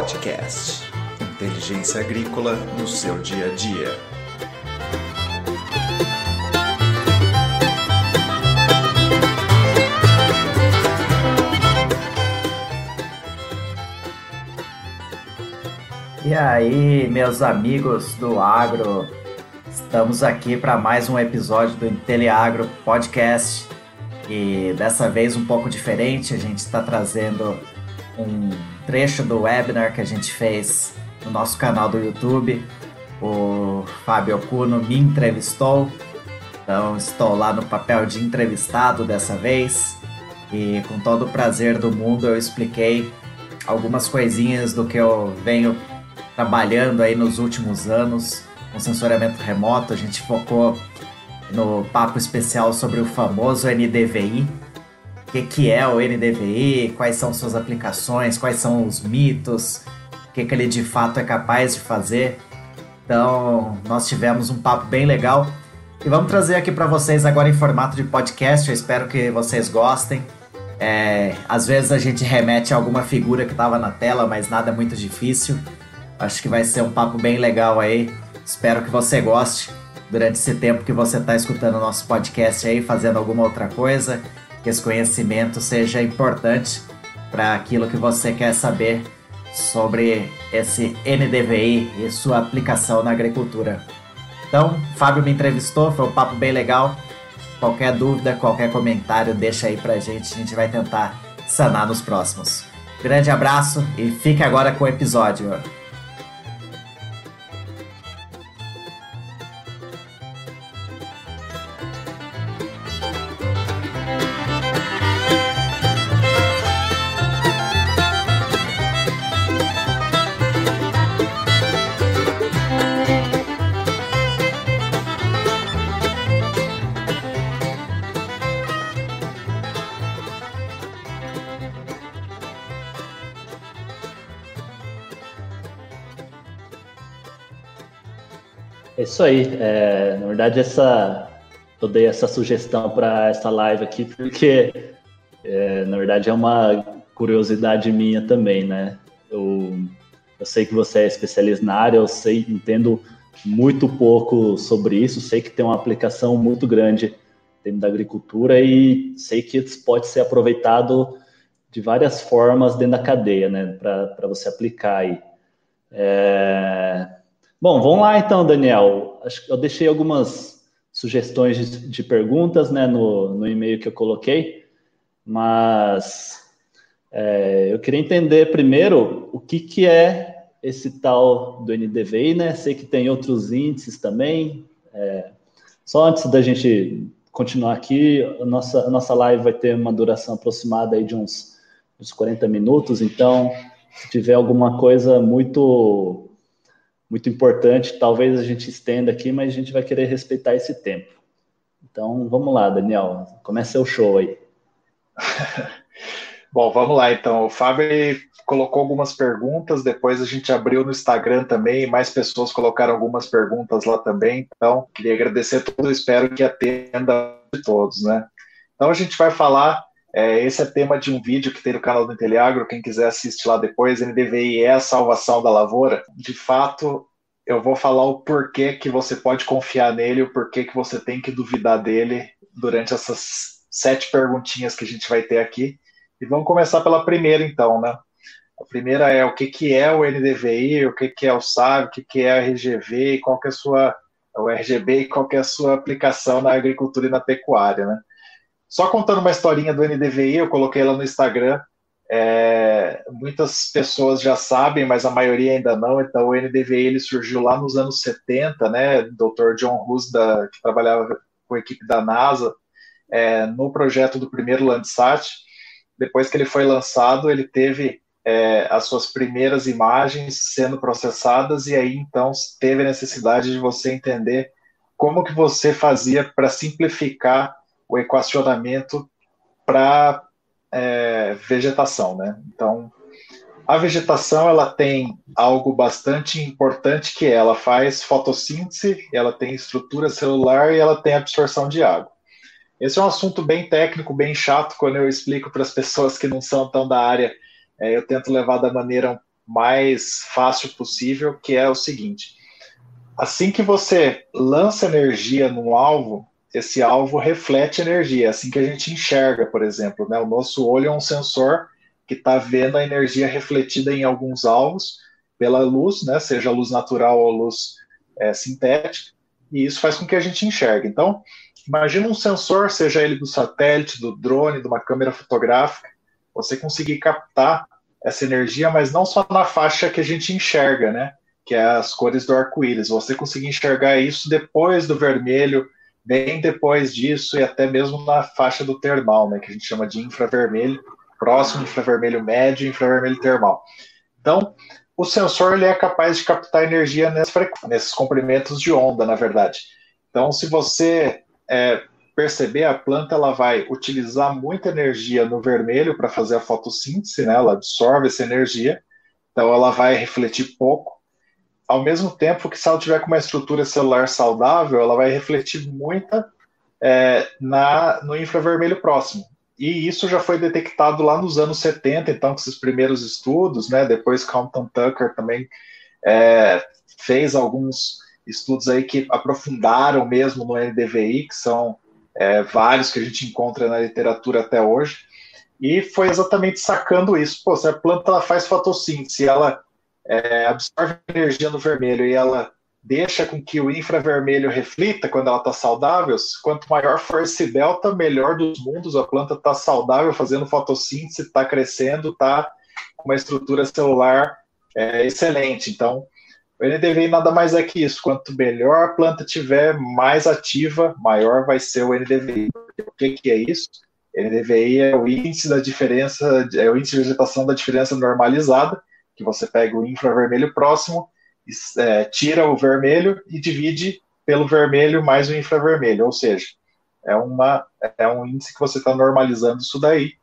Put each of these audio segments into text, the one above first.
Podcast. Inteligência agrícola no seu dia a dia. E aí, meus amigos do agro, estamos aqui para mais um episódio do Inteliagro Podcast. E dessa vez um pouco diferente, a gente está trazendo um trecho do webinar que a gente fez no nosso canal do YouTube. O Fábio Cuno me entrevistou, então estou lá no papel de entrevistado dessa vez. E com todo o prazer do mundo eu expliquei algumas coisinhas do que eu venho trabalhando aí nos últimos anos com sensoramento remoto. A gente focou no papo especial sobre o famoso NDVI. O que, é o NDVI, quais são suas aplicações, quais são os mitos, o que, que ele de fato é capaz de fazer. Então, nós tivemos um papo bem legal e vamos trazer aqui para vocês agora em formato de podcast. Eu espero que vocês gostem. É, às vezes a gente remete a alguma figura que estava na tela, mas nada muito difícil. Acho que vai ser um papo bem legal aí. Espero que você goste durante esse tempo que você está escutando o nosso podcast aí, fazendo alguma outra coisa, que esse conhecimento seja importante para aquilo que você quer saber sobre esse NDVI e sua aplicação na agricultura. Então, Fábio me entrevistou, foi um papo bem legal. Qualquer dúvida, qualquer comentário, deixa aí pra gente, a gente vai tentar sanar nos próximos. Grande abraço e fique agora com o episódio. É isso aí. É, na verdade, essa, eu dei essa sugestão para essa live aqui porque, é, na verdade, é uma curiosidade minha também, né? Eu, eu sei que você é especialista na área, eu sei, entendo muito pouco sobre isso, sei que tem uma aplicação muito grande dentro da agricultura e sei que isso pode ser aproveitado de várias formas dentro da cadeia, né? Para você aplicar aí. É, Bom, vamos lá então, Daniel. Acho que eu deixei algumas sugestões de, de perguntas né, no, no e-mail que eu coloquei, mas é, eu queria entender primeiro o que, que é esse tal do NDVI, né? Sei que tem outros índices também. É, só antes da gente continuar aqui, a nossa, a nossa live vai ter uma duração aproximada aí de uns, uns 40 minutos, então se tiver alguma coisa muito muito importante. Talvez a gente estenda aqui, mas a gente vai querer respeitar esse tempo. Então, vamos lá, Daniel, começa o show aí. Bom, vamos lá então. O Fábio colocou algumas perguntas, depois a gente abriu no Instagram também, mais pessoas colocaram algumas perguntas lá também. Então, queria agradecer a todos, espero que atenda de todos, né? Então, a gente vai falar é, esse é tema de um vídeo que tem no canal do Inteliagro, quem quiser assistir lá depois, NDVI é a salvação da lavoura. De fato, eu vou falar o porquê que você pode confiar nele, o porquê que você tem que duvidar dele durante essas sete perguntinhas que a gente vai ter aqui. E vamos começar pela primeira, então, né? A primeira é o que, que é o NDVI, o que, que é o SAV, o que, que é a RGV e qual que é a sua o RGB e qual que é a sua aplicação na agricultura e na pecuária, né? Só contando uma historinha do NDVI, eu coloquei ela no Instagram. É, muitas pessoas já sabem, mas a maioria ainda não. Então, o NDVI ele surgiu lá nos anos 70, né? Dr. John da, que trabalhava com a equipe da NASA, é, no projeto do primeiro Landsat. Depois que ele foi lançado, ele teve é, as suas primeiras imagens sendo processadas e aí então teve a necessidade de você entender como que você fazia para simplificar o equacionamento para é, vegetação, né? Então, a vegetação ela tem algo bastante importante que ela faz fotossíntese, ela tem estrutura celular e ela tem absorção de água. Esse é um assunto bem técnico, bem chato quando eu explico para as pessoas que não são tão da área é, eu tento levar da maneira mais fácil possível, que é o seguinte: assim que você lança energia no alvo, esse alvo reflete energia, é assim que a gente enxerga, por exemplo. Né? O nosso olho é um sensor que está vendo a energia refletida em alguns alvos pela luz, né? seja luz natural ou luz é, sintética, e isso faz com que a gente enxergue. Então, imagina um sensor, seja ele do satélite, do drone, de uma câmera fotográfica, você conseguir captar essa energia, mas não só na faixa que a gente enxerga, né? Que é as cores do arco-íris. Você conseguir enxergar isso depois do vermelho, bem depois disso e até mesmo na faixa do termal, né? Que a gente chama de infravermelho, próximo infravermelho médio e infravermelho termal. Então, o sensor ele é capaz de captar energia nesses comprimentos de onda, na verdade. Então, se você é, perceber, a planta ela vai utilizar muita energia no vermelho para fazer a fotossíntese, né? ela absorve essa energia, então ela vai refletir pouco. Ao mesmo tempo que se ela tiver com uma estrutura celular saudável, ela vai refletir muita é, na, no infravermelho próximo. E isso já foi detectado lá nos anos 70, então, com esses primeiros estudos, né? Depois Compton Tucker também é, fez alguns estudos aí que aprofundaram mesmo no NDVI, que são é, vários que a gente encontra na literatura até hoje, e foi exatamente sacando isso. Pô, se a planta ela faz fotossíntese, ela é, absorve energia no vermelho e ela deixa com que o infravermelho reflita quando ela está saudável, quanto maior for esse delta, melhor dos mundos, a planta está saudável, fazendo fotossíntese, está crescendo, está com uma estrutura celular é, excelente. Então, o NDVI nada mais é que isso. Quanto melhor a planta tiver, mais ativa, maior vai ser o NDVI. O que, que é isso? NDVI é o índice da diferença, é o índice de vegetação da diferença normalizada, que você pega o infravermelho próximo, é, tira o vermelho e divide pelo vermelho mais o infravermelho, ou seja, é, uma, é um índice que você está normalizando isso daí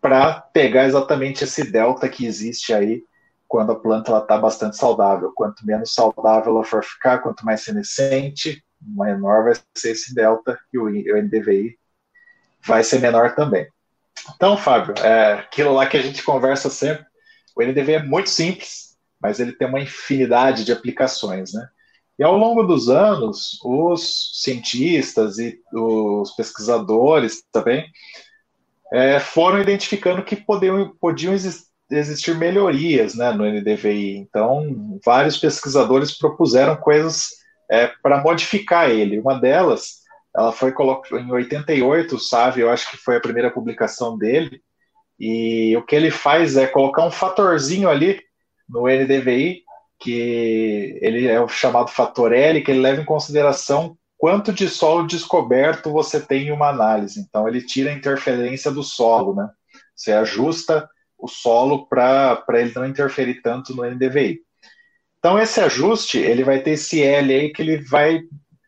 para pegar exatamente esse delta que existe aí quando a planta está bastante saudável. Quanto menos saudável ela for ficar, quanto mais senescente, menor vai ser esse delta e o, NDVI vai ser menor também. Então, Fábio, é aquilo lá que a gente conversa sempre, o NDVI é muito simples, mas ele tem uma infinidade de aplicações, né? E ao longo dos anos, os cientistas e os pesquisadores também é, foram identificando que podiam, podiam existir existir melhorias né, no NDVI. Então, vários pesquisadores propuseram coisas é, para modificar ele. Uma delas, ela foi colocada em 88, sabe? Eu acho que foi a primeira publicação dele. E o que ele faz é colocar um fatorzinho ali no NDVI, que ele é o chamado fator L, que ele leva em consideração quanto de solo descoberto você tem em uma análise. Então, ele tira a interferência do solo, né? Você ajusta o solo para ele não interferir tanto no NDVI. Então, esse ajuste, ele vai ter esse L aí que ele vai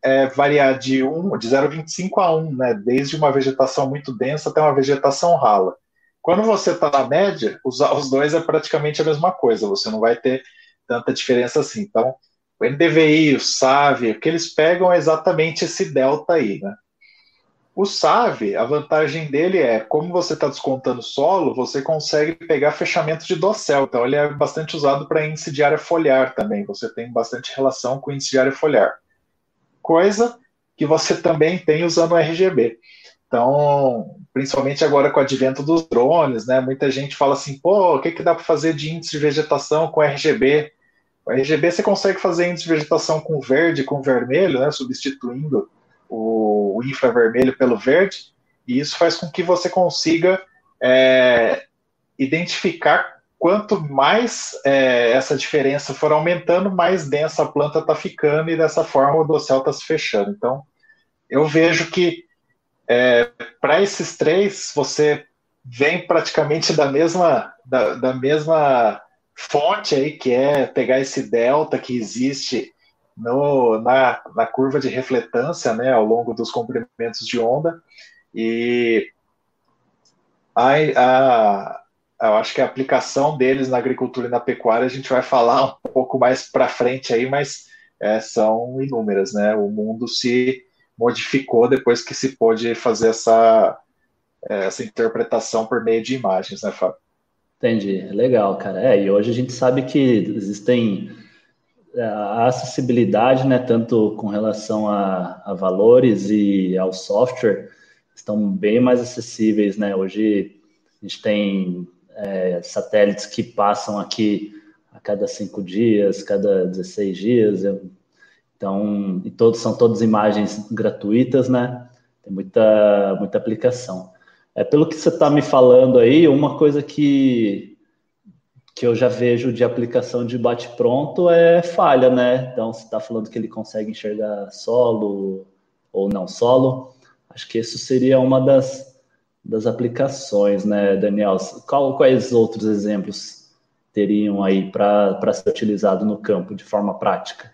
é, variar de, 1, de 0,25 a 1, né, desde uma vegetação muito densa até uma vegetação rala. Quando você está na média, os, os dois é praticamente a mesma coisa, você não vai ter tanta diferença assim. Então, o NDVI, o SAV, o que eles pegam é exatamente esse delta aí, né? O SAV, a vantagem dele é, como você está descontando solo, você consegue pegar fechamento de dossel. Então, ele é bastante usado para índice de área foliar também. Você tem bastante relação com índice de área foliar. Coisa que você também tem usando o RGB. Então, principalmente agora com o advento dos drones, né? Muita gente fala assim, pô, o que, que dá para fazer de índice de vegetação com RGB? O RGB você consegue fazer índice de vegetação com verde, com vermelho, né? Substituindo o, infravermelho pelo verde, e isso faz com que você consiga é, identificar quanto mais é, essa diferença for aumentando, mais densa a planta está ficando e dessa forma o dossel está se fechando. Então, eu vejo que é, para esses três você vem praticamente da mesma da, da mesma fonte aí que é pegar esse delta que existe no, na, na curva de refletância né, ao longo dos comprimentos de onda. E a, a, eu acho que a aplicação deles na agricultura e na pecuária a gente vai falar um pouco mais para frente aí, mas é, são inúmeras. Né? O mundo se modificou depois que se pôde fazer essa, essa interpretação por meio de imagens, né, Fábio? Entendi, legal, cara. É, e hoje a gente sabe que existem é, a acessibilidade, né, tanto com relação a, a valores e ao software, estão bem mais acessíveis, né? Hoje a gente tem é, satélites que passam aqui a cada cinco dias, cada 16 dias. Então, e todos são todas imagens gratuitas, né? Tem muita, muita aplicação. É, pelo que você está me falando aí, uma coisa que, que eu já vejo de aplicação de bate-pronto é falha, né? Então, você está falando que ele consegue enxergar solo ou não solo. Acho que isso seria uma das, das aplicações, né, Daniel? Qual, quais outros exemplos teriam aí para ser utilizado no campo de forma prática?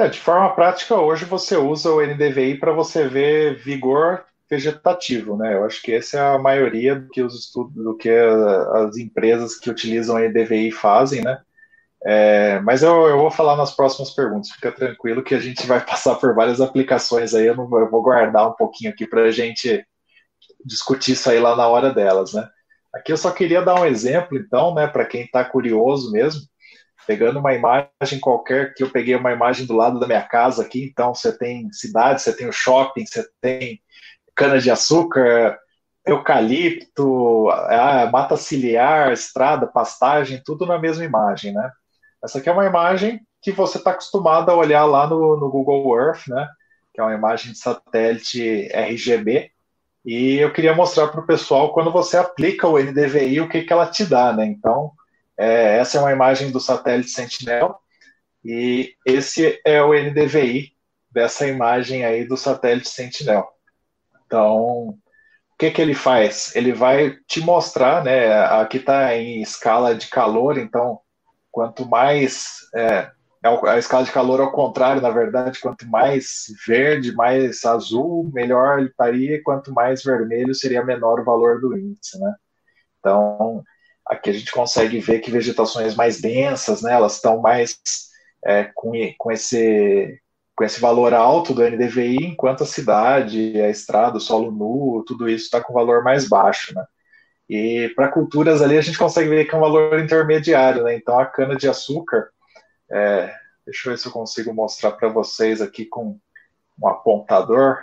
É, de forma prática, hoje você usa o NDVI para você ver vigor vegetativo, né? Eu acho que essa é a maioria do que os estudos, do que as empresas que utilizam a EDVI fazem, né? É, mas eu, eu, vou falar nas próximas perguntas, fica tranquilo que a gente vai passar por várias aplicações aí, eu, não, eu vou guardar um pouquinho aqui para a gente discutir isso aí lá na hora delas, né? Aqui eu só queria dar um exemplo, então, né, para quem está curioso mesmo, pegando uma imagem qualquer, que eu peguei uma imagem do lado da minha casa aqui, então você tem cidade, você tem o shopping, você tem cana-de-açúcar, eucalipto, mata ciliar, estrada, pastagem, tudo na mesma imagem, né? Essa aqui é uma imagem que você está acostumado a olhar lá no, no, Google Earth, né? Que é uma imagem de satélite RGB. E eu queria mostrar para o pessoal quando você aplica o NDVI, o que, que ela te dá, né? Então, é, essa é uma imagem do satélite Sentinel e esse é o NDVI dessa imagem aí do satélite Sentinel. Então, o que, que ele faz? Ele vai te mostrar, né? Aqui está em escala de calor, então, quanto mais. É, é a escala de calor ao contrário, na verdade, quanto mais verde, mais azul, melhor ele estaria, quanto mais vermelho seria menor o valor do índice, né? Então, aqui a gente consegue ver que vegetações mais densas, né, elas estão mais é, com, com esse com esse valor alto do NDVI, enquanto a cidade, a estrada, o solo nu, tudo isso está com valor mais baixo, né? E para culturas ali a gente consegue ver que é um valor intermediário, né? Então a cana de açúcar, é, deixa eu ver se eu consigo mostrar para vocês aqui com um apontador.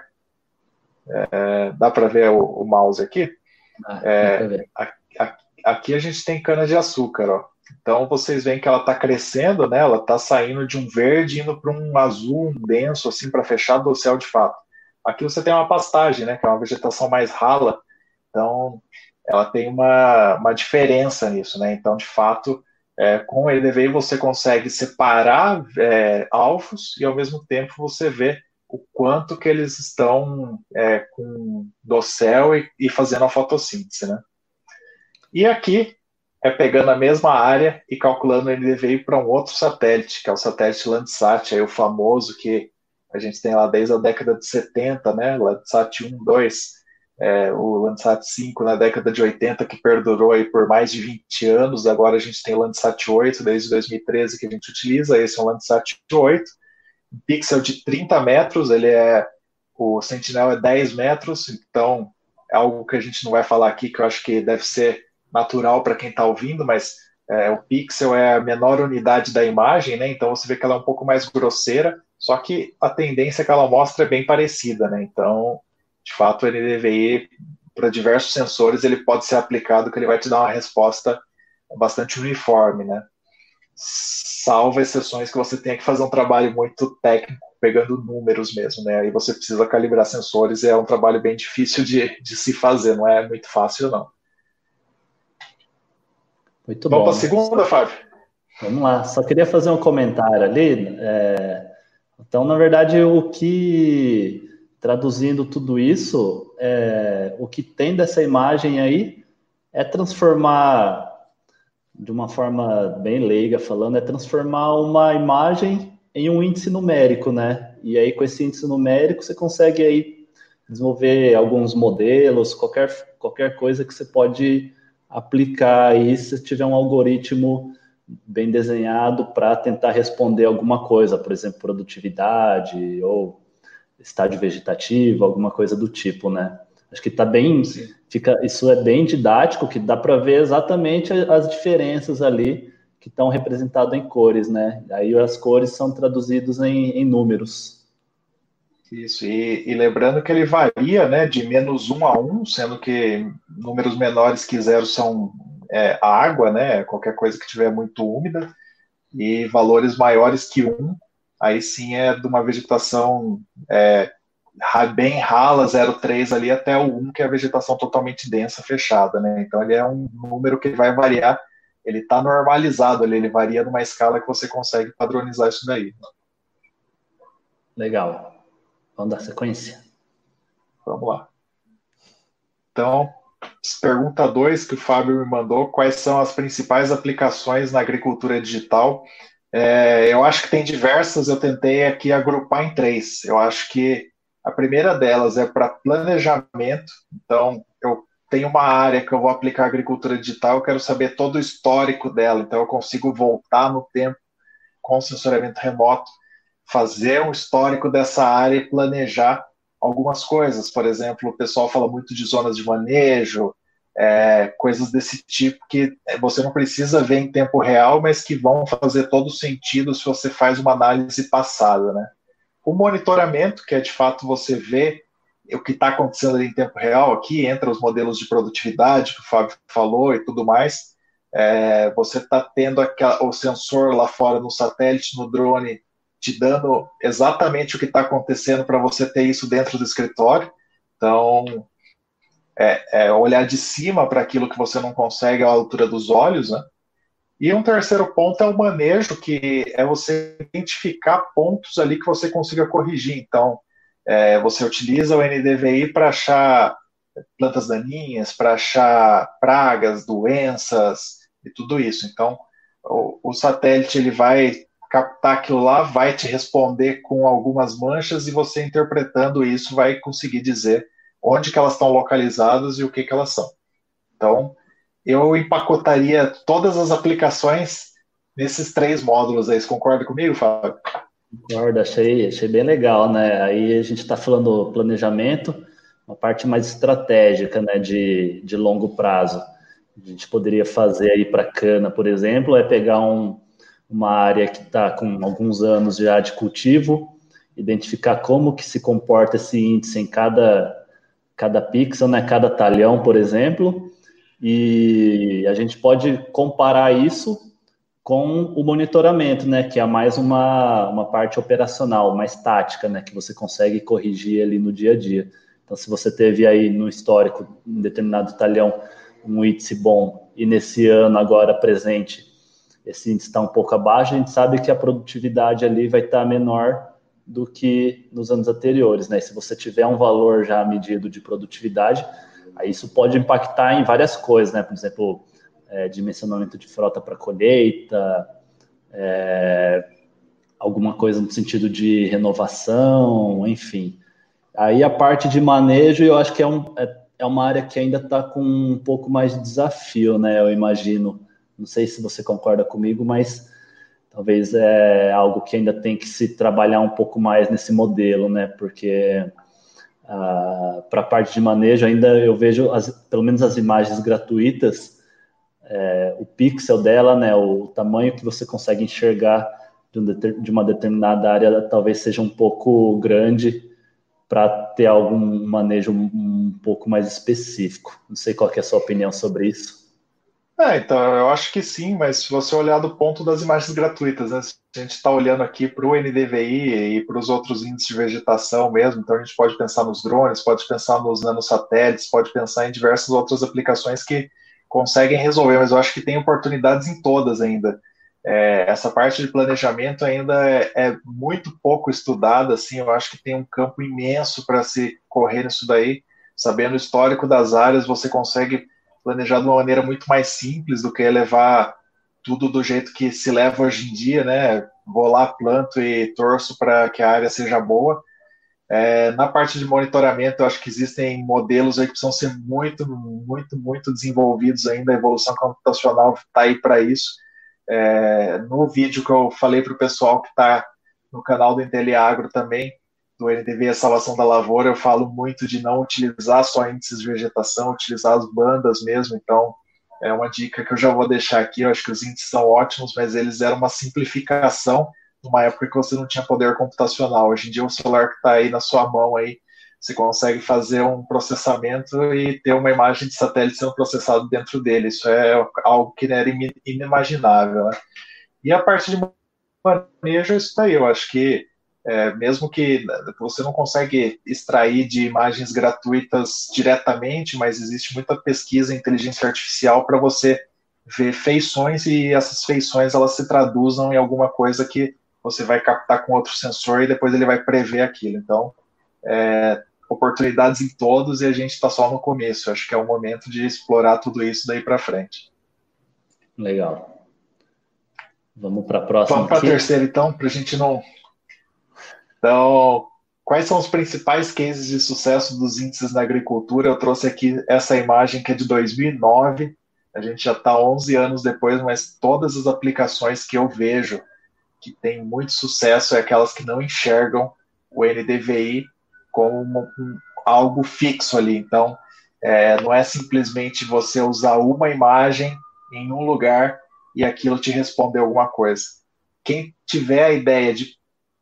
É, dá para ver o, o, mouse aqui? Ah, é, aqui, aqui a gente tem cana de açúcar, ó. Então vocês veem que ela está crescendo, né? Ela está saindo de um verde indo para um azul um denso, assim, para fechar do céu de fato. Aqui você tem uma pastagem, né? Que é uma vegetação mais rala. Então ela tem uma, uma diferença nisso, né? Então, de fato, é, com o EDVI você consegue separar é, alvos e ao mesmo tempo você vê o quanto que eles estão é, com dossel e, e fazendo a fotossíntese, né? E aqui é pegando a mesma área e calculando o NDVI para um outro satélite, que é o satélite Landsat, aí o famoso que a gente tem lá desde a década de 70, né? Landsat 1, 2, é, o Landsat 5 na década de 80, que perdurou aí por mais de 20 anos. Agora a gente tem o Landsat 8, desde 2013 que a gente utiliza. Esse é o Landsat 8, um pixel de 30 metros, ele é o Sentinel é 10 metros, então é algo que a gente não vai falar aqui, que eu acho que deve ser natural para quem está ouvindo, mas é, o pixel é a menor unidade da imagem, né? Então você vê que ela é um pouco mais grosseira, só que a tendência que ela mostra é bem parecida, né? Então, de fato, o NDVI para diversos sensores ele pode ser aplicado que ele vai te dar uma resposta bastante uniforme, né? Salvo exceções que você tenha que fazer um trabalho muito técnico, pegando números mesmo, né? Aí você precisa calibrar sensores, é um trabalho bem difícil de, de se fazer, não é muito fácil, não. Muito Vamos bom. Vamos para a segunda, Fábio? Vamos lá. Só queria fazer um comentário ali. É... Então, na verdade, o que traduzindo tudo isso, é... o que tem dessa imagem aí é transformar de uma forma bem leiga falando, é transformar uma imagem em um índice numérico, né? E aí com esse índice numérico você consegue aí desenvolver alguns modelos, qualquer, qualquer coisa que você pode aplicar aí se tiver um algoritmo bem desenhado para tentar responder alguma coisa, por exemplo, produtividade ou estádio vegetativo, alguma coisa do tipo, né? Acho que está bem, fica, isso é bem didático, que dá para ver exatamente as diferenças ali que estão representadas em cores, né? Aí as cores são traduzidas em, em números. Isso, e, e, lembrando que ele varia né, de menos 1 a 1, sendo que números menores que zero são é, água, né, qualquer coisa que tiver muito úmida, e valores maiores que 1, aí sim é de uma vegetação é, bem rala, 0,3 ali, até o 1, que é a vegetação totalmente densa, fechada. Né? Então ele é um número que vai variar, ele está normalizado ali, ele varia numa escala que você consegue padronizar isso daí. Legal. Vamos dar sequência? Vamos lá. Então, pergunta 2 que o Fábio me mandou: quais são as principais aplicações na agricultura digital? É, eu acho que tem diversas, eu tentei aqui agrupar em três. Eu acho que a primeira delas é para planejamento. Então, eu tenho uma área que eu vou aplicar agricultura digital, eu quero saber todo o histórico dela. Então, eu consigo voltar no tempo com sensoriamento remoto fazer um histórico dessa área e planejar algumas coisas. Por exemplo, o pessoal fala muito de zonas de manejo, é, coisas desse tipo que você não precisa ver em tempo real, mas que vão fazer todo sentido se você faz uma análise passada, né? O monitoramento, que é de fato você ver o que está acontecendo em tempo real, aqui entra os modelos de produtividade que o Fábio falou e tudo mais. É, você está tendo aquela, o sensor lá fora no satélite, no drone, te dando exatamente o que está acontecendo para você ter isso dentro do escritório. Então, é, é olhar de cima para aquilo que você não consegue à altura dos olhos, né? E um terceiro ponto é o manejo, que é você identificar pontos ali que você consiga corrigir. Então, é, você utiliza o NDVI para achar plantas daninhas, para achar pragas, doenças e tudo isso. Então, o, o satélite ele vai captar aquilo lá, vai te responder com algumas manchas e você interpretando isso vai conseguir dizer onde que elas estão localizadas e o que que elas são. Então, eu empacotaria todas as aplicações nesses três módulos aí. Você concorda comigo, Fábio? Concordo, achei, achei bem legal, né? Aí a gente está falando planejamento, uma parte mais estratégica, né, de, de longo prazo. A gente poderia fazer aí para cana, por exemplo, é pegar um, uma área que está com alguns anos já de cultivo, identificar como que se comporta esse índice em cada, cada pixel, né, cada talhão, por exemplo, e a gente pode comparar isso com o monitoramento, né, que é mais uma, uma parte operacional, mais tática, né, que você consegue corrigir ali no dia a dia. Então, se você teve aí no histórico, em determinado talhão, um índice bom, e nesse ano agora presente esse índice está um pouco abaixo, a gente sabe que a produtividade ali vai estar tá menor do que nos anos anteriores, né? Se você tiver um valor já medido de produtividade, aí isso pode impactar em várias coisas, né? Por exemplo, é, dimensionamento de frota para colheita, é, alguma coisa no sentido de renovação, enfim. Aí a parte de manejo, eu acho que é, um, é, é uma área que ainda está com um pouco mais de desafio, né? Eu imagino não sei se você concorda comigo, mas talvez é algo que ainda tem que se trabalhar um pouco mais nesse modelo, né? Porque ah, para a parte de manejo ainda eu vejo, as, pelo menos as imagens gratuitas, é, o pixel dela, né? O tamanho que você consegue enxergar de, um, de uma determinada área talvez seja um pouco grande para ter algum manejo um, um pouco mais específico. Não sei qual é a sua opinião sobre isso. É, então, eu acho que sim, mas se você olhar do ponto das imagens gratuitas, né? A gente está olhando aqui para o NDVI e para os outros índices de vegetação mesmo, então a gente pode pensar nos drones, pode pensar nos nanosatélites, pode pensar em diversas outras aplicações que conseguem resolver, mas eu acho que tem oportunidades em todas ainda. É, essa parte de planejamento ainda é, é, muito pouco estudada, assim, eu acho que tem um campo imenso para se correr nisso daí. Sabendo o histórico das áreas, você consegue planejar de uma maneira muito mais simples do que levar tudo do jeito que se leva hoje em dia, né? Vou lá, planto e torço para que a área seja boa. É, na parte de monitoramento, eu acho que existem modelos aí que precisam ser muito, muito, muito desenvolvidos ainda. A evolução computacional está aí para isso. É, no vídeo que eu falei para o pessoal que está no canal do Inteliagro também, do NDV a salvação da lavoura, eu falo muito de não utilizar só índices de vegetação, utilizar as bandas mesmo. Então, é uma dica que eu já vou deixar aqui. Eu acho que os índices são ótimos, mas eles eram uma simplificação numa época que você não tinha poder computacional. Hoje em dia, o celular que está aí na sua mão aí, você consegue fazer um processamento e ter uma imagem de satélite sendo processado dentro dele. Isso é algo que era inimaginável. Né? E a parte de manejo isso daí. Eu acho que é, mesmo que você não consegue extrair de imagens gratuitas diretamente, mas existe muita pesquisa em inteligência artificial para você ver feições e essas feições elas se traduzam em alguma coisa que você vai captar com outro sensor e depois ele vai prever aquilo. Então, é, oportunidades em todos e a gente está só no começo. Acho que é o momento de explorar tudo isso daí para frente. Legal. Vamos para a próxima. Vamos para a terceira, então, para a gente não então, quais são os principais cases de sucesso dos índices na agricultura? Eu trouxe aqui essa imagem que é de 2009. A gente já está 11 anos depois, mas todas as aplicações que eu vejo que têm muito sucesso é aquelas que não enxergam o NDVI como um, algo fixo ali. Então, é, não é simplesmente você usar uma imagem em um lugar e aquilo te responder alguma coisa. Quem tiver a ideia de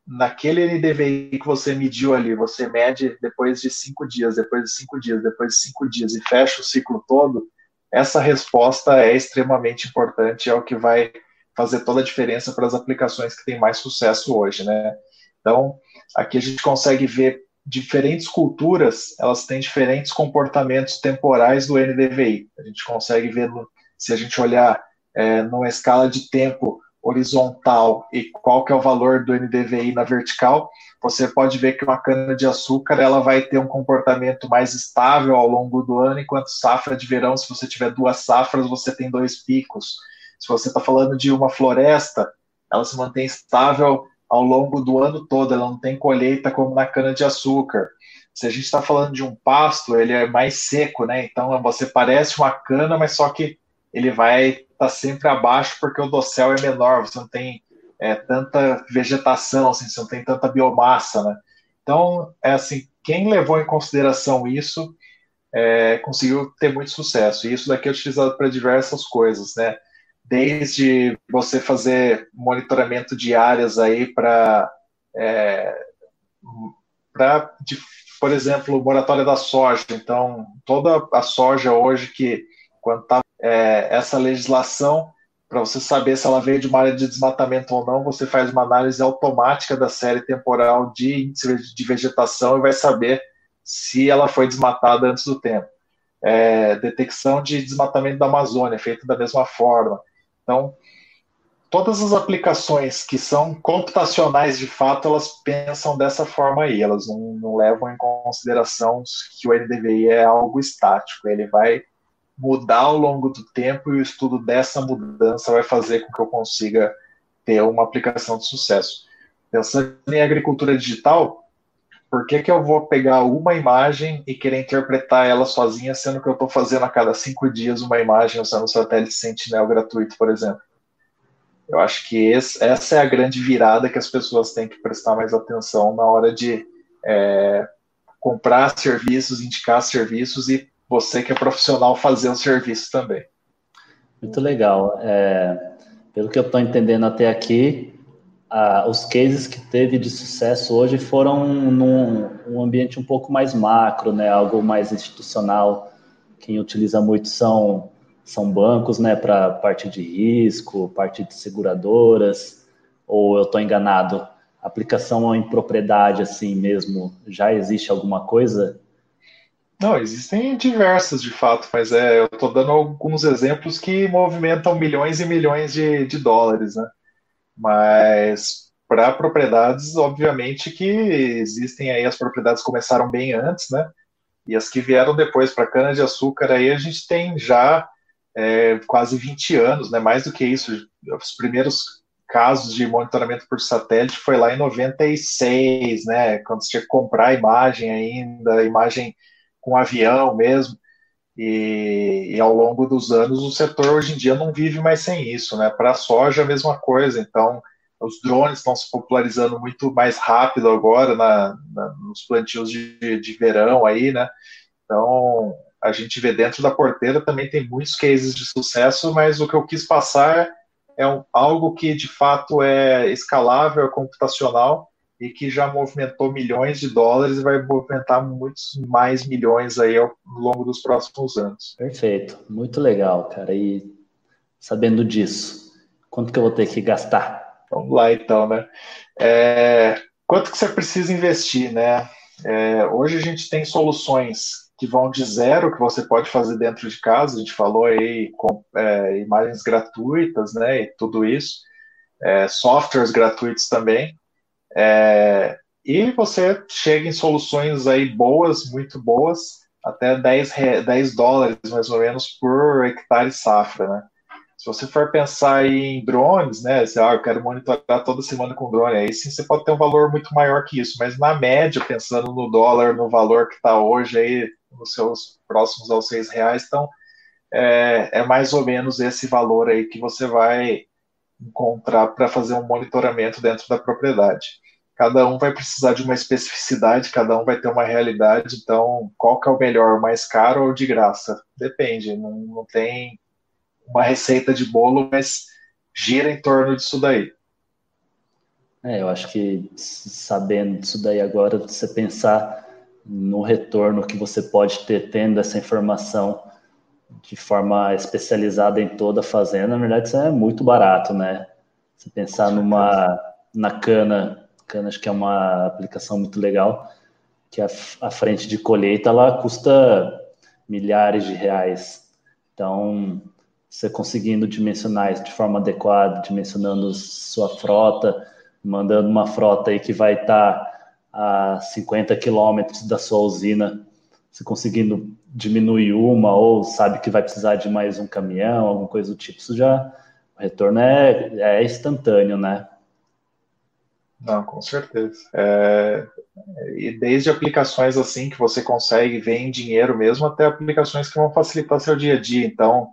naquele NDVI que você mediu ali, você mede depois de cinco dias, depois de cinco dias, depois de cinco dias e fecha o ciclo todo, essa resposta é extremamente importante, é o que vai fazer toda a diferença para as aplicações que têm mais sucesso hoje, né? Então, aqui a gente consegue ver diferentes culturas, elas têm diferentes comportamentos temporais do NDVI. A gente consegue ver, se a gente olhar é, numa escala de tempo horizontal e qual que é o valor do NDVI na vertical, você pode ver que uma cana de açúcar ela vai ter um comportamento mais estável ao longo do ano, enquanto safra de verão, se você tiver duas safras, você tem dois picos. Se você está falando de uma floresta, ela se mantém estável ao longo do ano todo, ela não tem colheita como na cana de açúcar. Se a gente está falando de um pasto, ele é mais seco, né? Então você parece uma cana, mas só que ele vai está sempre abaixo porque o dossel é menor, você não tem é, tanta vegetação, assim, você não tem tanta biomassa, né? Então, é assim, quem levou em consideração isso é, conseguiu ter muito sucesso. E isso daqui é utilizado para diversas coisas, né? Desde você fazer monitoramento de áreas aí para, é, por exemplo, moratória da soja. Então, toda a soja hoje que quando está é, essa legislação, para você saber se ela veio de uma área de desmatamento ou não, você faz uma análise automática da série temporal de índice de vegetação e vai saber se ela foi desmatada antes do tempo. É, detecção de desmatamento da Amazônia, feita da mesma forma. Então, todas as aplicações que são computacionais de fato, elas pensam dessa forma aí, elas não, não levam em consideração que o NDVI é algo estático, ele vai mudar ao longo do tempo e o estudo dessa mudança vai fazer com que eu consiga ter uma aplicação de sucesso. Pensando em agricultura digital, por que, que eu vou pegar uma imagem e querer interpretar ela sozinha, sendo que eu estou fazendo a cada cinco dias uma imagem usando o satélite Sentinel gratuito, por exemplo? Eu acho que esse, essa é a grande virada que as pessoas têm que prestar mais atenção na hora de é, comprar serviços, indicar serviços e você que é profissional fazer o serviço também. Muito legal. É, pelo que eu estou entendendo até aqui, os cases que teve de sucesso hoje foram num um ambiente um pouco mais macro, né? Algo mais institucional. Quem utiliza muito são são bancos, né? Para parte de risco, parte de seguradoras. Ou eu estou enganado? Aplicação em propriedade, assim mesmo, já existe alguma coisa não, existem diversas de fato, mas é, eu estou dando alguns exemplos que movimentam milhões e milhões de, de dólares, né? Mas para propriedades, obviamente que existem aí as propriedades que começaram bem antes, né? E as que vieram depois para cana de açúcar aí a gente tem já é, quase 20 anos, né? Mais do que isso, os primeiros casos de monitoramento por satélite foi lá em 96, né? Quando você tinha que comprar a imagem ainda, imagem com avião mesmo. E, e, ao longo dos anos o setor hoje em dia não vive mais sem isso, né? Para a soja a mesma coisa. Então os drones estão se popularizando muito mais rápido agora na, na, nos plantios de, de verão aí, né? Então, a gente vê dentro da porteira também tem muitos cases de sucesso, mas o que eu quis passar é um, algo que de fato é escalável, é computacional e que já movimentou milhões de dólares e vai movimentar muitos mais milhões aí ao longo dos próximos anos. Perfeito, muito legal, cara. E sabendo disso, quanto que eu vou ter que gastar? Vamos lá então, né? É, quanto que você precisa investir, né? É, hoje a gente tem soluções que vão de zero, que você pode fazer dentro de casa, a gente falou aí com é, imagens gratuitas, né, e tudo isso, é, softwares gratuitos também, é, e você chega em soluções aí boas, muito boas, até 10, 10 dólares mais ou menos por hectare safra, né? Se você for pensar em drones, né, se ah, eu quero monitorar toda semana com drone, aí sim você pode ter um valor muito maior que isso, mas na média, pensando no dólar, no valor que está hoje aí, nos seus próximos aos seis reais, então é, é mais ou menos esse valor aí que você vai encontrar para fazer um monitoramento dentro da propriedade. Cada um vai precisar de uma especificidade, cada um vai ter uma realidade, então qual que é o melhor, mais caro ou de graça? Depende, não, não tem uma receita de bolo, mas gira em torno disso daí. É, eu acho que sabendo disso daí agora, você pensar no retorno que você pode ter tendo essa informação de forma especializada em toda a fazenda, na verdade isso é muito barato, né? Se pensar numa na cana, cana acho que é uma aplicação muito legal, que a, a frente de colheita ela custa milhares de reais. Então, você conseguindo dimensionar isso de forma adequada, dimensionando sua frota, mandando uma frota aí que vai estar a 50 quilômetros da sua usina, você conseguindo diminuir uma ou sabe que vai precisar de mais um caminhão, alguma coisa do tipo, isso já o retorno é, é instantâneo, né? Não, com certeza. É, e desde aplicações assim que você consegue ver em dinheiro mesmo, até aplicações que vão facilitar seu dia a dia. Então,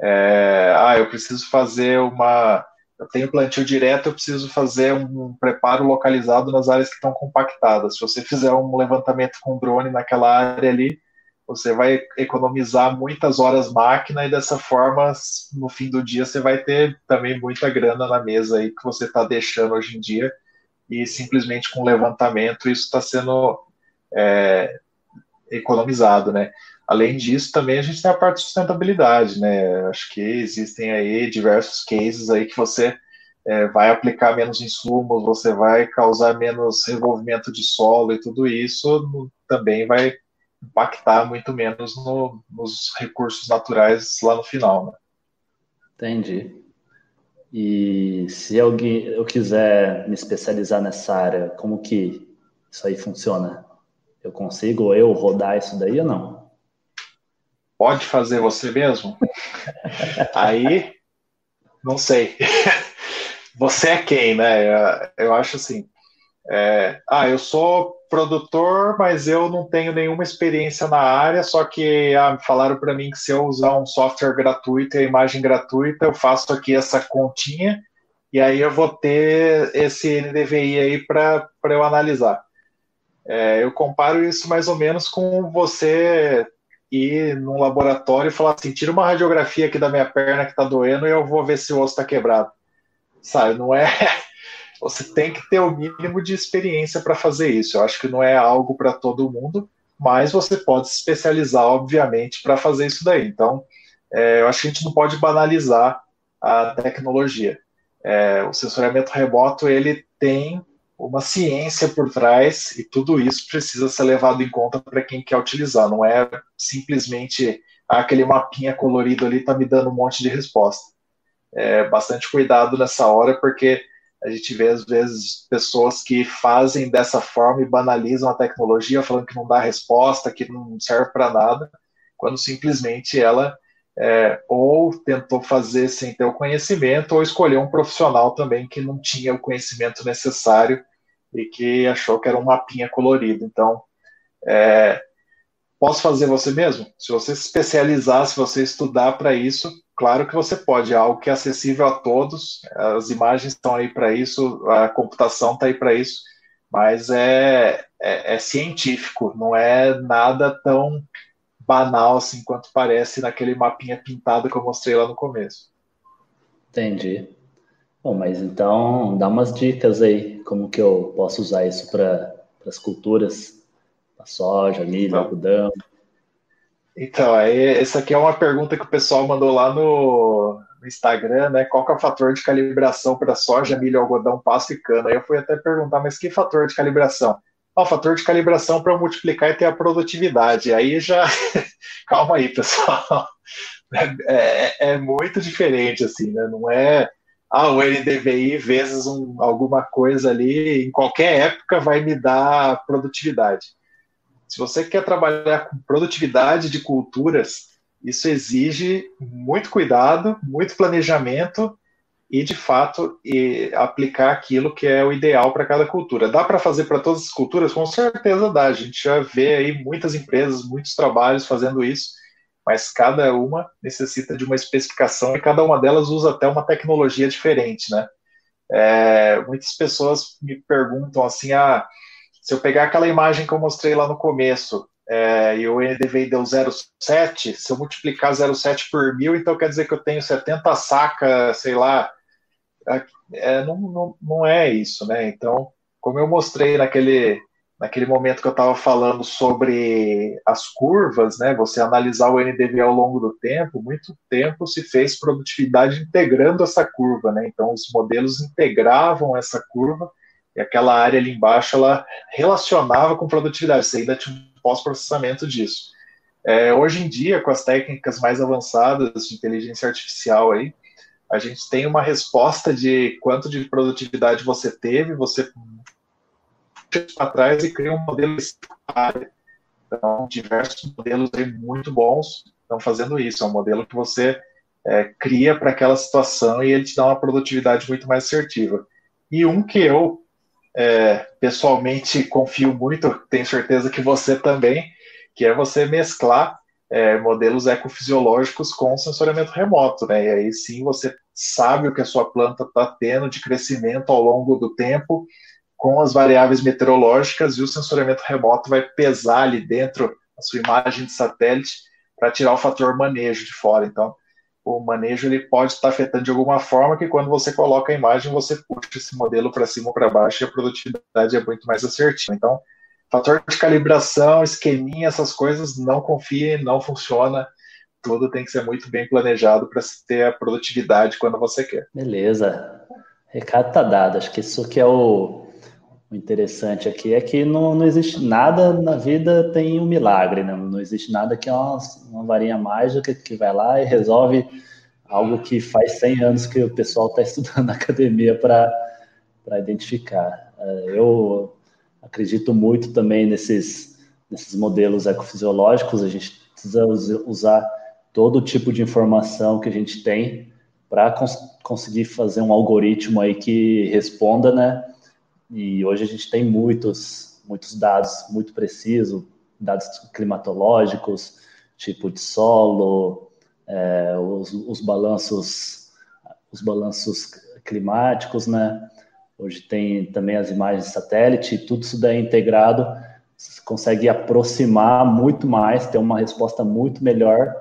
é, ah, eu preciso fazer uma. Eu tenho plantio direto, eu preciso fazer um preparo localizado nas áreas que estão compactadas. Se você fizer um levantamento com drone naquela área ali, você vai economizar muitas horas máquina e dessa forma, no fim do dia, você vai ter também muita grana na mesa aí que você está deixando hoje em dia e simplesmente com levantamento isso está sendo é, economizado, né? Além disso, também a gente tem a parte de sustentabilidade, né? Acho que existem aí diversos cases aí que você é, vai aplicar menos insumos, você vai causar menos revolvimento de solo e tudo isso também vai impactar muito menos no, nos recursos naturais lá no final, né? Entendi. E se alguém eu quiser me especializar nessa área, como que isso aí funciona? Eu consigo eu rodar isso daí ou não? pode fazer você mesmo? Aí, não sei. Você é quem, né? Eu acho assim. É, ah, eu sou produtor, mas eu não tenho nenhuma experiência na área, só que ah, falaram para mim que se eu usar um software gratuito e a imagem gratuita, eu faço aqui essa continha e aí eu vou ter esse NDVI aí para eu analisar. É, eu comparo isso mais ou menos com você ir num laboratório e falar assim: tira uma radiografia aqui da minha perna que tá doendo e eu vou ver se o osso tá quebrado. Sabe, não é. Você tem que ter o mínimo de experiência para fazer isso. Eu acho que não é algo para todo mundo, mas você pode se especializar, obviamente, para fazer isso daí. Então, é, eu acho que a gente não pode banalizar a tecnologia. É, o sensoriamento remoto ele tem uma ciência por trás e tudo isso precisa ser levado em conta para quem quer utilizar. Não é simplesmente ah, aquele mapinha colorido ali está me dando um monte de resposta. É, bastante cuidado nessa hora, porque a gente vê às vezes pessoas que fazem dessa forma e banalizam a tecnologia, falando que não dá resposta, que não serve para nada, quando simplesmente ela é, ou tentou fazer sem ter o conhecimento, ou escolheu um profissional também que não tinha o conhecimento necessário e que achou que era um mapinha colorido. Então, é, posso fazer você mesmo? Se você se especializar, se você estudar para isso, claro que você pode, é algo que é acessível a todos, as imagens estão aí para isso, a computação está aí para isso, mas é, é, é, científico, não é nada tão banal assim quanto parece naquele mapinha pintado que eu mostrei lá no começo. Entendi. Bom, mas então dá umas dicas aí, como que eu posso usar isso para as culturas, a soja, milho, então, algodão. Então, aí, essa aqui é uma pergunta que o pessoal mandou lá no, no Instagram, né? Qual que é o fator de calibração para soja, milho, algodão, pasto e cana? Aí eu fui até perguntar, mas que fator de calibração? Ah, o fator de calibração para multiplicar e ter a produtividade. Aí já. Calma aí, pessoal. É, é, é, muito diferente, assim, né? Não é. Ah, o NDVI vezes um, alguma coisa ali, em qualquer época vai me dar produtividade. Se você quer trabalhar com produtividade de culturas, isso exige muito cuidado, muito planejamento e, de fato, e aplicar aquilo que é o ideal para cada cultura. Dá para fazer para todas as culturas? Com certeza dá. A gente já vê aí muitas empresas, muitos trabalhos fazendo isso, mas cada uma necessita de uma especificação e cada uma delas usa até uma tecnologia diferente, né? É, muitas pessoas me perguntam assim, ah, se eu pegar aquela imagem que eu mostrei lá no começo, é, e o NDVI deu 0,7, se eu multiplicar 0,7 por mil, então quer dizer que eu tenho 70 sacas, sei lá, é, não, não, não é isso, né? Então, como eu mostrei naquele, naquele momento que eu estava falando sobre as curvas, né? Você analisar o NDV ao longo do tempo, muito tempo se fez produtividade integrando essa curva, né? Então, os modelos integravam essa curva e aquela área ali embaixo ela relacionava com produtividade. Você ainda tinha um pós-processamento disso. É, hoje em dia, com as técnicas mais avançadas de inteligência artificial aí, a gente tem uma resposta de quanto de produtividade você teve, você para trás e cria um modelo então diversos modelos aí muito bons estão fazendo isso é um modelo que você é, cria para aquela situação e ele te dá uma produtividade muito mais assertiva e um que eu é, pessoalmente confio muito tenho certeza que você também que é você mesclar é, modelos ecofisiológicos com sensoriamento remoto, né? E aí sim você sabe o que a sua planta está tendo de crescimento ao longo do tempo com as variáveis meteorológicas e o sensoriamento remoto vai pesar ali dentro a sua imagem de satélite para tirar o fator manejo de fora. Então, o manejo ele pode estar afetando de alguma forma que quando você coloca a imagem você puxa esse modelo para cima ou para baixo e a produtividade é muito mais assertiva. Então, Fator de calibração, esqueminha, essas coisas, não confie, não funciona. Tudo tem que ser muito bem planejado para ter a produtividade quando você quer. Beleza. Recado tá dado. Acho que isso que é o, o interessante aqui é que não, não existe nada na vida tem um milagre, né? não existe nada que é uma, uma varinha mágica que vai lá e resolve algo que faz 100 anos que o pessoal está estudando na academia para identificar. É, eu acredito muito também nesses, nesses modelos ecofisiológicos. A gente precisa usar todo tipo de informação que a gente tem para cons conseguir fazer um algoritmo aí que responda, né? E hoje a gente tem muitos, muitos dados muito precisos, dados climatológicos, tipo de solo, é, os, os balanços, os balanços climáticos, né? Hoje tem também as imagens de satélite, tudo isso daí integrado, você consegue aproximar muito mais, ter uma resposta muito melhor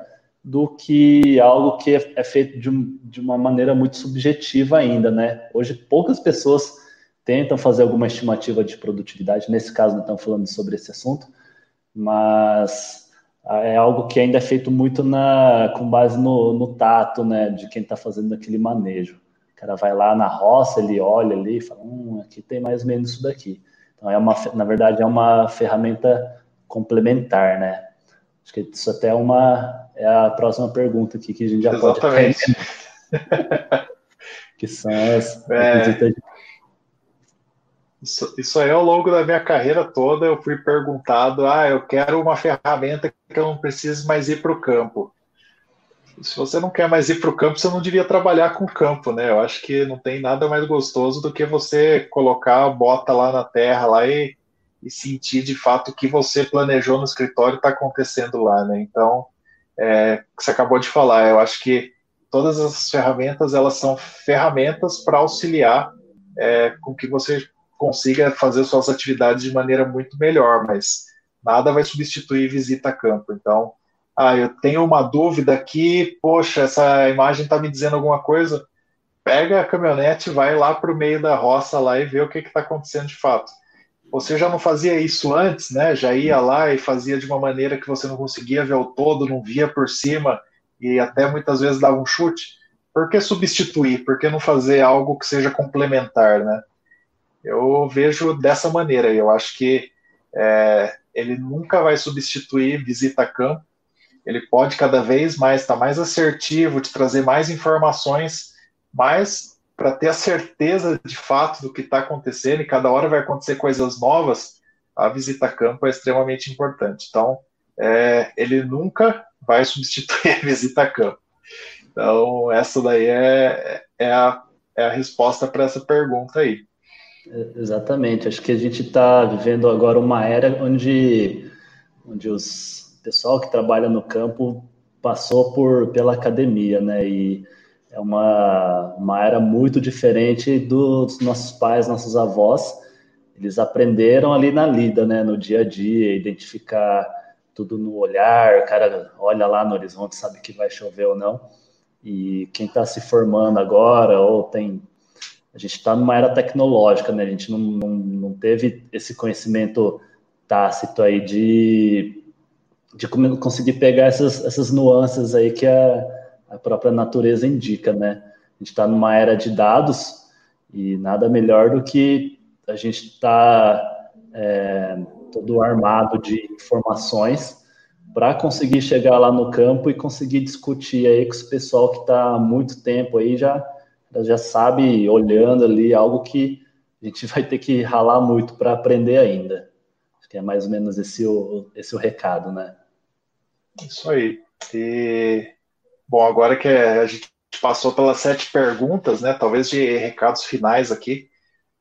do que algo que é, feito de, um, de uma maneira muito subjetiva ainda, né? Hoje poucas pessoas tentam fazer alguma estimativa de produtividade, nesse caso não estamos falando sobre esse assunto, mas é algo que ainda é feito muito na, com base no, no tato, né, de quem está fazendo aquele manejo. O cara vai lá na roça, ele olha ali e fala, hum, aqui tem mais ou menos isso daqui. Então, é uma, na verdade, é uma ferramenta complementar, né? Acho que isso até é uma é a próxima pergunta aqui que a gente já Exatamente. pode que são as é, isso, isso aí ao longo da minha carreira toda eu fui perguntado, ah, eu quero uma ferramenta que eu não precise mais ir para o campo se você não quer mais ir para o campo, você não devia trabalhar com o campo, né? Eu acho que não tem nada mais gostoso do que você colocar a bota lá na terra lá e, e sentir de fato o que você planejou no escritório está acontecendo lá, né? Então, é, você acabou de falar, eu acho que todas essas ferramentas elas são ferramentas para auxiliar é, com que você consiga fazer suas atividades de maneira muito melhor, mas nada vai substituir visita a campo. Então, ah, eu tenho uma dúvida aqui, poxa, essa imagem está me dizendo alguma coisa. Pega a caminhonete, vai lá para o meio da roça lá e vê o que está acontecendo de fato. Você já não fazia isso antes, né? Já ia lá e fazia de uma maneira que você não conseguia ver o todo, não via por cima e até muitas vezes dava um chute. Por que substituir? Por que não fazer algo que seja complementar, né? Eu vejo dessa maneira. Eu acho que é, ele nunca vai substituir visita a campo. Ele pode cada vez mais estar tá mais assertivo, de trazer mais informações, mas para ter a certeza de fato do que está acontecendo e cada hora vai acontecer coisas novas, a visita a campo é extremamente importante. Então, é, ele nunca vai substituir a visita a campo. Então, essa daí é, é, a, é a resposta para essa pergunta aí. Exatamente. Acho que a gente está vivendo agora uma era onde, onde os pessoal que trabalha no campo passou por pela academia, né? E é uma, uma era muito diferente dos nossos pais, nossos avós. Eles aprenderam ali na lida, né? No dia a dia, identificar tudo no olhar. O cara olha lá no horizonte, sabe que vai chover ou não. E quem está se formando agora ou tem a gente está numa era tecnológica, né? A gente não, não, não teve esse conhecimento tácito aí de, de conseguir pegar essas, essas nuances aí que a, a própria natureza indica, né? A gente está numa era de dados e nada melhor do que a gente estar tá, é, todo armado de informações para conseguir chegar lá no campo e conseguir discutir aí com esse pessoal que está há muito tempo aí já ela já sabe, olhando ali, algo que a gente vai ter que ralar muito para aprender ainda. Acho que é mais ou menos esse o, esse o recado, né? Isso aí. E, bom, agora que a gente passou pelas sete perguntas, né? Talvez de recados finais aqui,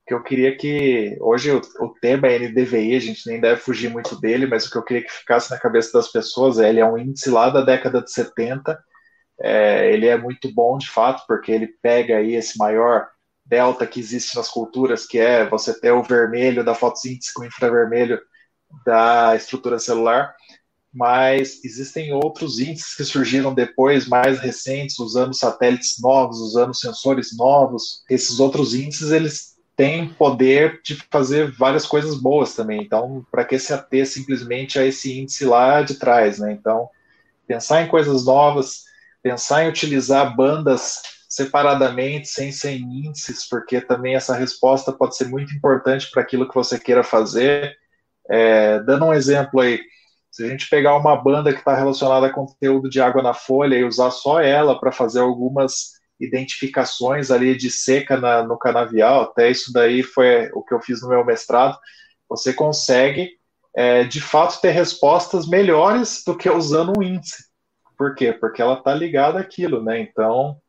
que eu queria que hoje o, o, tema é NDVI, a gente nem deve fugir muito dele, mas o que eu queria que ficasse na cabeça das pessoas é ele é um índice lá da década de 70 é, ele é muito bom de fato, porque ele pega aí esse maior delta que existe nas culturas, que é você ter o vermelho da fotossíntese com o infravermelho da estrutura celular, mas existem outros índices que surgiram depois, mais recentes, usando satélites novos, usando sensores novos. Esses outros índices, eles têm poder de fazer várias coisas boas também. Então, para que se ater simplesmente a esse índice lá de trás, né? Então, pensar em coisas novas, pensar em utilizar bandas separadamente, sem sem índices, porque também essa resposta pode ser muito importante para aquilo que você queira fazer. É, dando um exemplo aí, se a gente pegar uma banda que está relacionada a conteúdo de água na folha e usar só ela para fazer algumas identificações ali de seca na, no canavial, até isso daí foi o que eu fiz no meu mestrado, você consegue é, de fato ter respostas melhores do que usando um índice. Por quê? Porque ela está ligada àquilo, né? Então,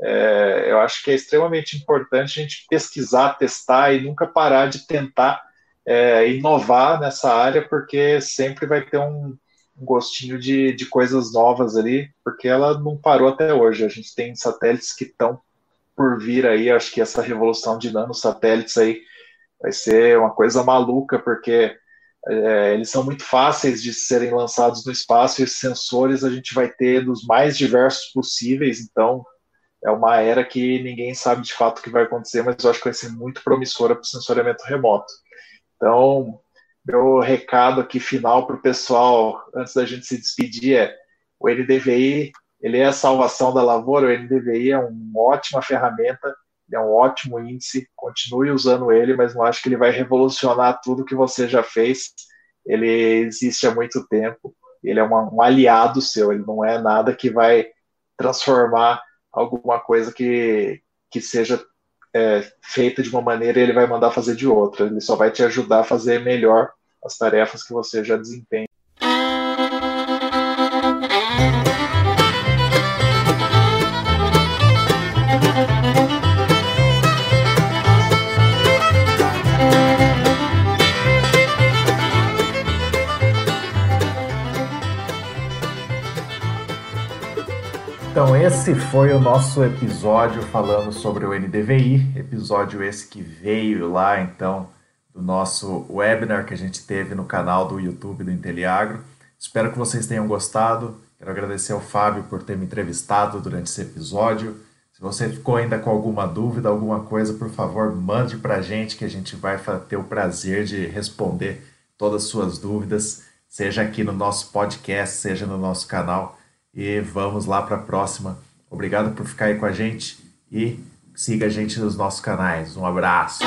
é, eu acho que é extremamente importante a gente pesquisar, testar e nunca parar de tentar é, inovar nessa área, porque sempre vai ter um, gostinho de, de coisas novas ali, porque ela não parou até hoje. A gente tem satélites que estão por vir aí, acho que essa revolução de nanosatélites aí vai ser uma coisa maluca, porque é, eles são muito fáceis de serem lançados no espaço e os sensores a gente vai ter dos mais diversos possíveis, então é uma era que ninguém sabe de fato o que vai acontecer, mas eu acho que vai ser muito promissora para o sensoriamento remoto. Então, meu recado aqui final para o pessoal, antes da gente se despedir, é o NDVI, ele é a salvação da lavoura, o NDVI é uma ótima ferramenta é um ótimo índice, continue usando ele, mas não acho que ele vai revolucionar tudo que você já fez. Ele existe há muito tempo, ele é uma, um aliado seu, ele não é nada que vai transformar alguma coisa que, que seja é, feita de uma maneira e ele vai mandar fazer de outra. Ele só vai te ajudar a fazer melhor as tarefas que você já desempenha. Esse foi o nosso episódio falando sobre o NDVI, episódio esse que veio lá então do nosso webinar que a gente teve no canal do YouTube do Inteliagro. Espero que vocês tenham gostado. Quero agradecer ao Fábio por ter me entrevistado durante esse episódio. Se você ficou ainda com alguma dúvida, alguma coisa, por favor, mande para a gente que a gente vai ter o prazer de responder todas as suas dúvidas, seja aqui no nosso podcast, seja no nosso canal. E vamos lá para a próxima. Obrigado por ficar aí com a gente e siga a gente nos nossos canais. Um abraço.